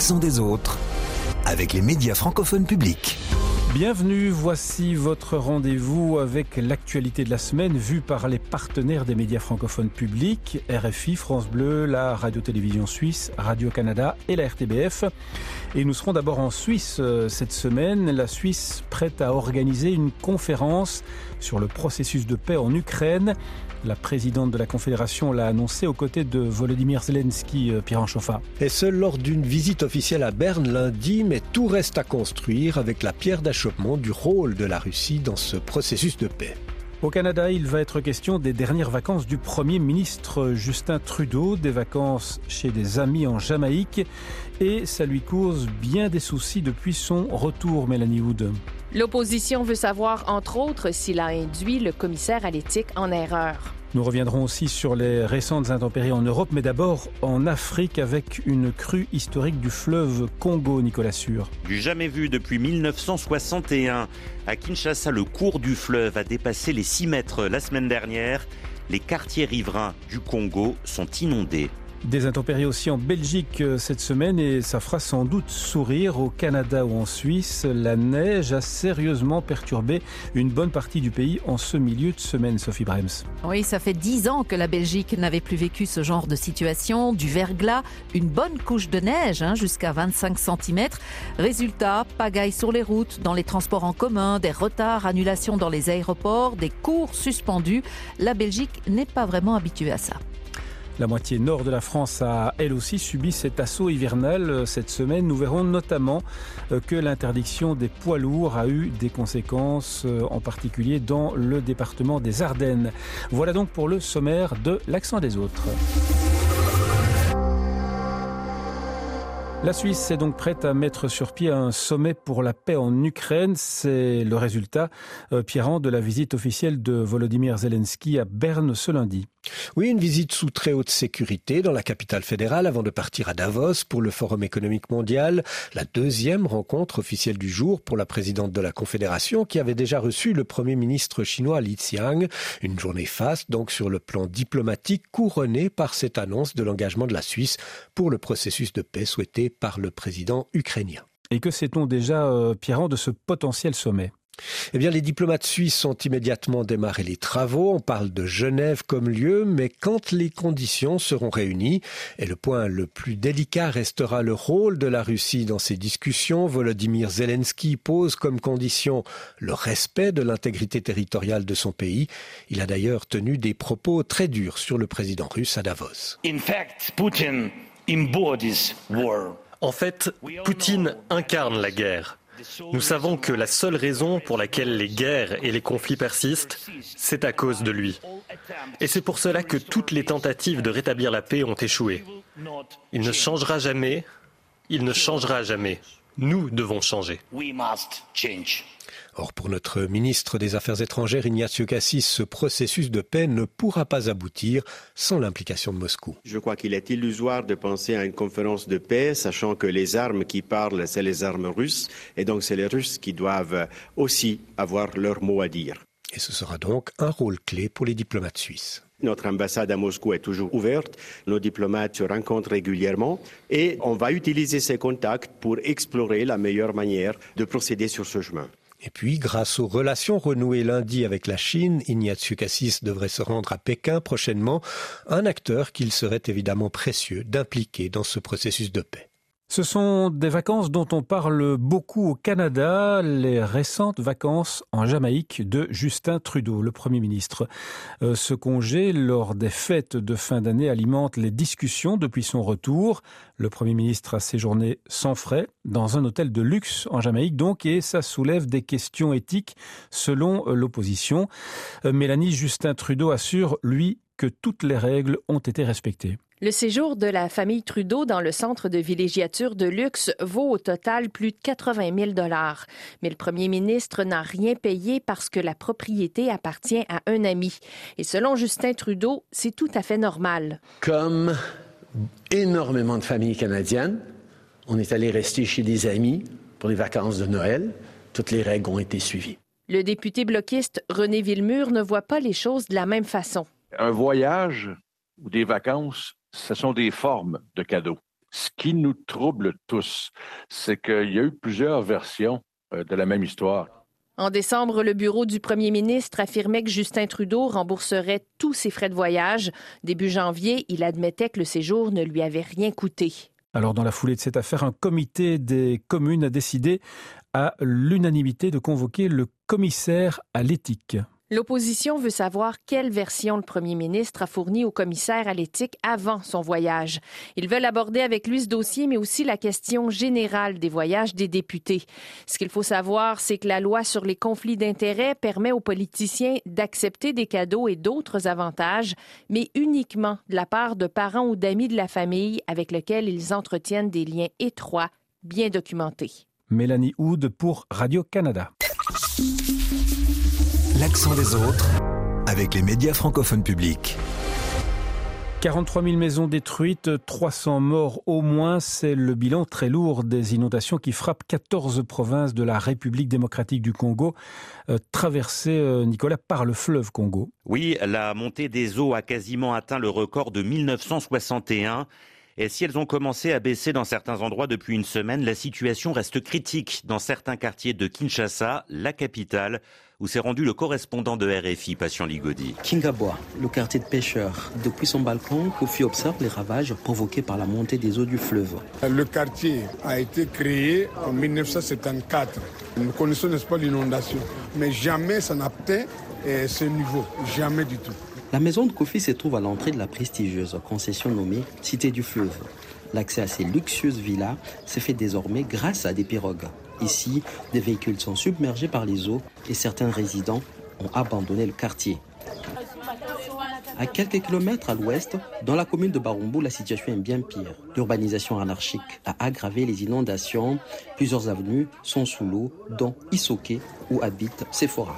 l'accent des autres avec les médias francophones publics. Bienvenue, voici votre rendez-vous avec l'actualité de la semaine vue par les partenaires des médias francophones publics, RFI, France Bleu, la Radio-Télévision Suisse, Radio-Canada et la RTBF. Et nous serons d'abord en Suisse euh, cette semaine, la Suisse prête à organiser une conférence sur le processus de paix en Ukraine. La présidente de la Confédération l'a annoncé aux côtés de Volodymyr Zelensky, euh, Pierre Chauffa. Et ce, lors d'une visite officielle à Berne lundi, mais tout reste à construire avec la pierre d'achoppement du rôle de la Russie dans ce processus de paix. Au Canada, il va être question des dernières vacances du Premier ministre Justin Trudeau, des vacances chez des amis en Jamaïque, et ça lui cause bien des soucis depuis son retour, Mélanie Wood. L'opposition veut savoir, entre autres, s'il a induit le commissaire à l'éthique en erreur. Nous reviendrons aussi sur les récentes intempéries en Europe, mais d'abord en Afrique avec une crue historique du fleuve Congo, Nicolas Sûr. Du jamais vu depuis 1961. À Kinshasa, le cours du fleuve a dépassé les 6 mètres la semaine dernière. Les quartiers riverains du Congo sont inondés. Des intempéries aussi en Belgique euh, cette semaine et ça fera sans doute sourire au Canada ou en Suisse. La neige a sérieusement perturbé une bonne partie du pays en ce milieu de semaine, Sophie Brems. Oui, ça fait dix ans que la Belgique n'avait plus vécu ce genre de situation. Du verglas, une bonne couche de neige hein, jusqu'à 25 cm. Résultat, pagaille sur les routes, dans les transports en commun, des retards, annulations dans les aéroports, des cours suspendus. La Belgique n'est pas vraiment habituée à ça. La moitié nord de la France a elle aussi subi cet assaut hivernal euh, cette semaine. Nous verrons notamment euh, que l'interdiction des poids lourds a eu des conséquences, euh, en particulier dans le département des Ardennes. Voilà donc pour le sommaire de l'accent des autres. La Suisse est donc prête à mettre sur pied un sommet pour la paix en Ukraine. C'est le résultat, euh, Pierre, de la visite officielle de Volodymyr Zelensky à Berne ce lundi. Oui, une visite sous très haute sécurité dans la capitale fédérale avant de partir à Davos pour le Forum économique mondial, la deuxième rencontre officielle du jour pour la présidente de la Confédération qui avait déjà reçu le Premier ministre chinois Li Xiang. Une journée faste donc sur le plan diplomatique couronnée par cette annonce de l'engagement de la Suisse pour le processus de paix souhaité par le président ukrainien. Et que sait-on déjà, euh, Pierre, de ce potentiel sommet? Eh bien, les diplomates suisses ont immédiatement démarré les travaux. On parle de Genève comme lieu, mais quand les conditions seront réunies, et le point le plus délicat restera le rôle de la Russie dans ces discussions, Volodymyr Zelensky pose comme condition le respect de l'intégrité territoriale de son pays. Il a d'ailleurs tenu des propos très durs sur le président russe à Davos. In fact, Putin embodies war. En fait, Poutine incarne la guerre. Nous savons que la seule raison pour laquelle les guerres et les conflits persistent, c'est à cause de lui. Et c'est pour cela que toutes les tentatives de rétablir la paix ont échoué. Il ne changera jamais, il ne changera jamais. Nous devons changer. Or, pour notre ministre des Affaires étrangères, Ignacio Cassis, ce processus de paix ne pourra pas aboutir sans l'implication de Moscou. Je crois qu'il est illusoire de penser à une conférence de paix, sachant que les armes qui parlent, c'est les armes russes, et donc c'est les Russes qui doivent aussi avoir leur mot à dire. Et ce sera donc un rôle clé pour les diplomates suisses. Notre ambassade à Moscou est toujours ouverte, nos diplomates se rencontrent régulièrement et on va utiliser ces contacts pour explorer la meilleure manière de procéder sur ce chemin. Et puis, grâce aux relations renouées lundi avec la Chine, Ignatius Cassis devrait se rendre à Pékin prochainement, un acteur qu'il serait évidemment précieux d'impliquer dans ce processus de paix. Ce sont des vacances dont on parle beaucoup au Canada, les récentes vacances en Jamaïque de Justin Trudeau, le Premier ministre. Euh, ce congé, lors des fêtes de fin d'année, alimente les discussions depuis son retour. Le Premier ministre a séjourné sans frais dans un hôtel de luxe en Jamaïque, donc, et ça soulève des questions éthiques selon euh, l'opposition. Euh, Mélanie Justin Trudeau assure, lui, que toutes les règles ont été respectées. Le séjour de la famille Trudeau dans le centre de villégiature de luxe vaut au total plus de 80 000 dollars. Mais le premier ministre n'a rien payé parce que la propriété appartient à un ami. Et selon Justin Trudeau, c'est tout à fait normal. Comme énormément de familles canadiennes, on est allé rester chez des amis pour les vacances de Noël. Toutes les règles ont été suivies. Le député bloquiste René Villemur ne voit pas les choses de la même façon. Un voyage ou des vacances ce sont des formes de cadeaux. Ce qui nous trouble tous, c'est qu'il y a eu plusieurs versions euh, de la même histoire. En décembre, le bureau du premier ministre affirmait que Justin Trudeau rembourserait tous ses frais de voyage. Début janvier, il admettait que le séjour ne lui avait rien coûté. Alors, dans la foulée de cette affaire, un comité des communes a décidé à l'unanimité de convoquer le commissaire à l'éthique. L'opposition veut savoir quelle version le premier ministre a fournie au commissaire à l'éthique avant son voyage. Ils veulent aborder avec lui ce dossier, mais aussi la question générale des voyages des députés. Ce qu'il faut savoir, c'est que la loi sur les conflits d'intérêts permet aux politiciens d'accepter des cadeaux et d'autres avantages, mais uniquement de la part de parents ou d'amis de la famille avec lesquels ils entretiennent des liens étroits, bien documentés. Mélanie Houd pour Radio-Canada l'accent des autres avec les médias francophones publics. 43 000 maisons détruites, 300 morts au moins, c'est le bilan très lourd des inondations qui frappent 14 provinces de la République démocratique du Congo, euh, traversées, euh, Nicolas, par le fleuve Congo. Oui, la montée des eaux a quasiment atteint le record de 1961. Et si elles ont commencé à baisser dans certains endroits depuis une semaine, la situation reste critique dans certains quartiers de Kinshasa, la capitale, où s'est rendu le correspondant de RFI, Patient Ligodi. Kingaboa, le quartier de pêcheurs. Depuis son balcon, Kofi observe les ravages provoqués par la montée des eaux du fleuve. Le quartier a été créé en 1974. Nous connaissons, n'est-ce pas, l'inondation. Mais jamais ça n'a atteint eh, ce niveau. Jamais du tout. La maison de Kofi se trouve à l'entrée de la prestigieuse concession nommée Cité du Fleuve. L'accès à ces luxueuses villas se fait désormais grâce à des pirogues. Ici, des véhicules sont submergés par les eaux et certains résidents ont abandonné le quartier. À quelques kilomètres à l'ouest, dans la commune de Barumbu, la situation est bien pire. L'urbanisation anarchique a aggravé les inondations. Plusieurs avenues sont sous l'eau, dont Isoke, où habite Sephora.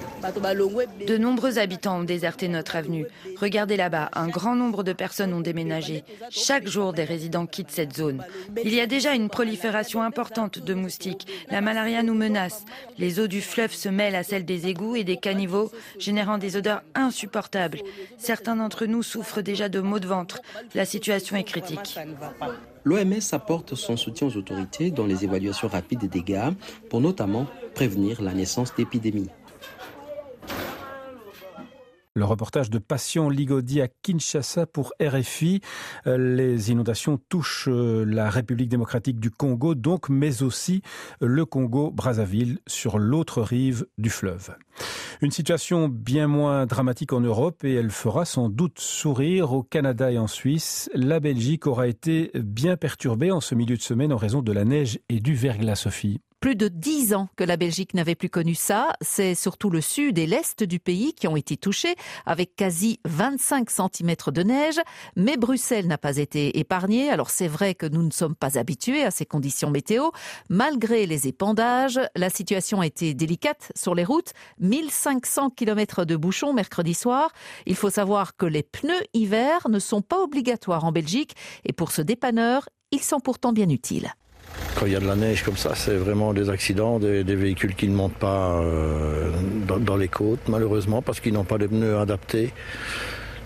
De nombreux habitants ont déserté notre avenue. Regardez là-bas, un grand nombre de personnes ont déménagé. Chaque jour, des résidents quittent cette zone. Il y a déjà une prolifération importante de moustiques. La malaria nous menace. Les eaux du fleuve se mêlent à celles des égouts et des caniveaux, générant des odeurs insupportables. Certains d'entre nous souffrent déjà de maux de ventre. La situation est critique. L'OMS apporte son soutien aux autorités dans les évaluations rapides des dégâts pour notamment prévenir la naissance d'épidémies. Le reportage de Passion Ligodi à Kinshasa pour RFI. Euh, les inondations touchent euh, la République démocratique du Congo, donc, mais aussi le Congo-Brazzaville sur l'autre rive du fleuve. Une situation bien moins dramatique en Europe et elle fera sans doute sourire au Canada et en Suisse. La Belgique aura été bien perturbée en ce milieu de semaine en raison de la neige et du verglas, Sophie plus de dix ans que la Belgique n'avait plus connu ça. C'est surtout le sud et l'est du pays qui ont été touchés, avec quasi 25 cm de neige. Mais Bruxelles n'a pas été épargnée. Alors c'est vrai que nous ne sommes pas habitués à ces conditions météo. Malgré les épandages, la situation a été délicate sur les routes. 1500 km de bouchons mercredi soir. Il faut savoir que les pneus hiver ne sont pas obligatoires en Belgique. Et pour ce dépanneur, ils sont pourtant bien utiles. Quand il y a de la neige comme ça, c'est vraiment des accidents, des, véhicules qui ne montent pas euh, dans, les côtes, malheureusement, parce qu'ils n'ont pas de pneus adaptés.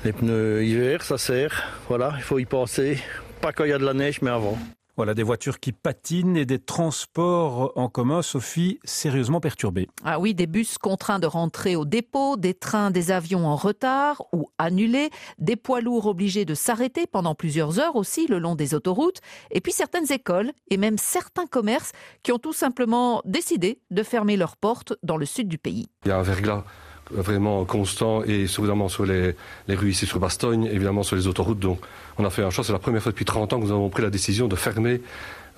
Les pneus hiver, ça sert. Voilà, il faut y penser. Pas quand il y a de la neige, mais avant. Voilà, des voitures qui patinent et des transports en commun, Sophie, sérieusement perturbés. Ah oui, des bus contraints de rentrer au dépôt, des trains, des avions en retard ou annulés, des poids lourds obligés de s'arrêter pendant plusieurs heures aussi le long des autoroutes, et puis certaines écoles et même certains commerces qui ont tout simplement décidé de fermer leurs portes dans le sud du pays. Il y a un verglas vraiment constant et évidemment sur les, les, rues ici sur Bastogne, évidemment sur les autoroutes. Donc on a fait un choix, c'est la première fois depuis 30 ans que nous avons pris la décision de fermer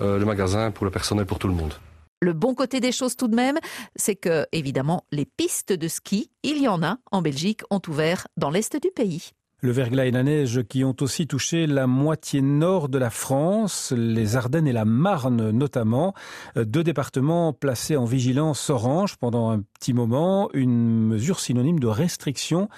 euh, le magasin pour le personnel, pour tout le monde. Le bon côté des choses tout de même, c'est que, évidemment, les pistes de ski, il y en a en Belgique, ont ouvert dans l'est du pays. Le verglas et la neige qui ont aussi touché la moitié nord de la France, les Ardennes et la Marne notamment, deux départements placés en vigilance orange pendant un petit moment, une mesure synonyme de restriction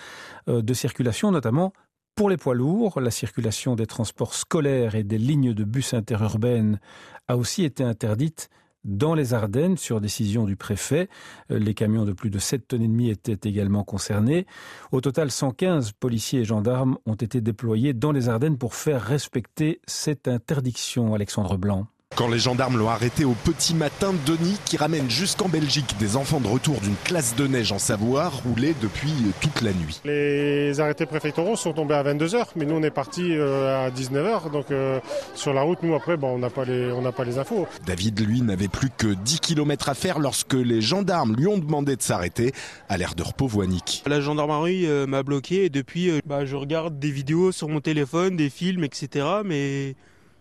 euh, de circulation notamment pour les poids lourds. La circulation des transports scolaires et des lignes de bus interurbaines a aussi été interdite dans les Ardennes sur décision du préfet. Les camions de plus de 7 tonnes et demie étaient également concernés. Au total, 115 policiers et gendarmes ont été déployés dans les Ardennes pour faire respecter cette interdiction. Alexandre Blanc. Quand les gendarmes l'ont arrêté au petit matin, Denis, qui ramène jusqu'en Belgique des enfants de retour d'une classe de neige en Savoie, roulait depuis toute la nuit. Les arrêtés préfectoraux sont tombés à 22h, mais nous on est parti euh, à 19h, donc euh, sur la route, nous après, bon, on n'a pas, les, pas les infos. David, lui, n'avait plus que 10 km à faire lorsque les gendarmes lui ont demandé de s'arrêter à l'air de repos voinique. La gendarmerie euh, m'a bloqué et depuis, bah, je regarde des vidéos sur mon téléphone, des films, etc. Mais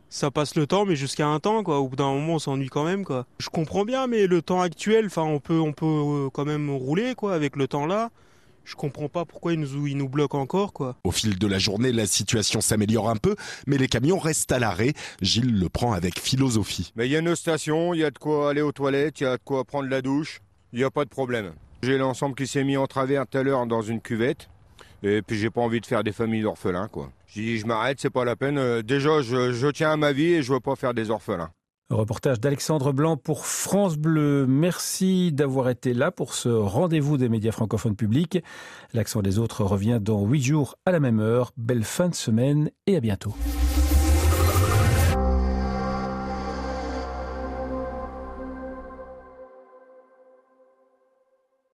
ça passe le temps, mais jusqu'à un temps, quoi. Au bout d'un moment, on s'ennuie quand même, quoi. Je comprends bien, mais le temps actuel, enfin, on peut, on peut euh, quand même rouler, quoi, avec le temps là. Je comprends pas pourquoi ils nous, ils nous bloquent encore, quoi. Au fil de la journée, la situation s'améliore un peu, mais les camions restent à l'arrêt. Gilles le prend avec philosophie. Mais il y a une station, il y a de quoi aller aux toilettes, il y a de quoi prendre la douche. Il n'y a pas de problème. J'ai l'ensemble qui s'est mis en travers tout à l'heure dans une cuvette. Et puis j'ai pas envie de faire des familles d'orphelins, quoi. J'ai dit, je m'arrête, c'est pas la peine. Euh, déjà, je, tiens à ma vie et je veux pas faire des orphelins. Reportage d'Alexandre Blanc pour France Bleu. Merci d'avoir été là pour ce rendez-vous des médias francophones publics. L'accent des autres revient dans huit jours à la même heure. Belle fin de semaine et à bientôt.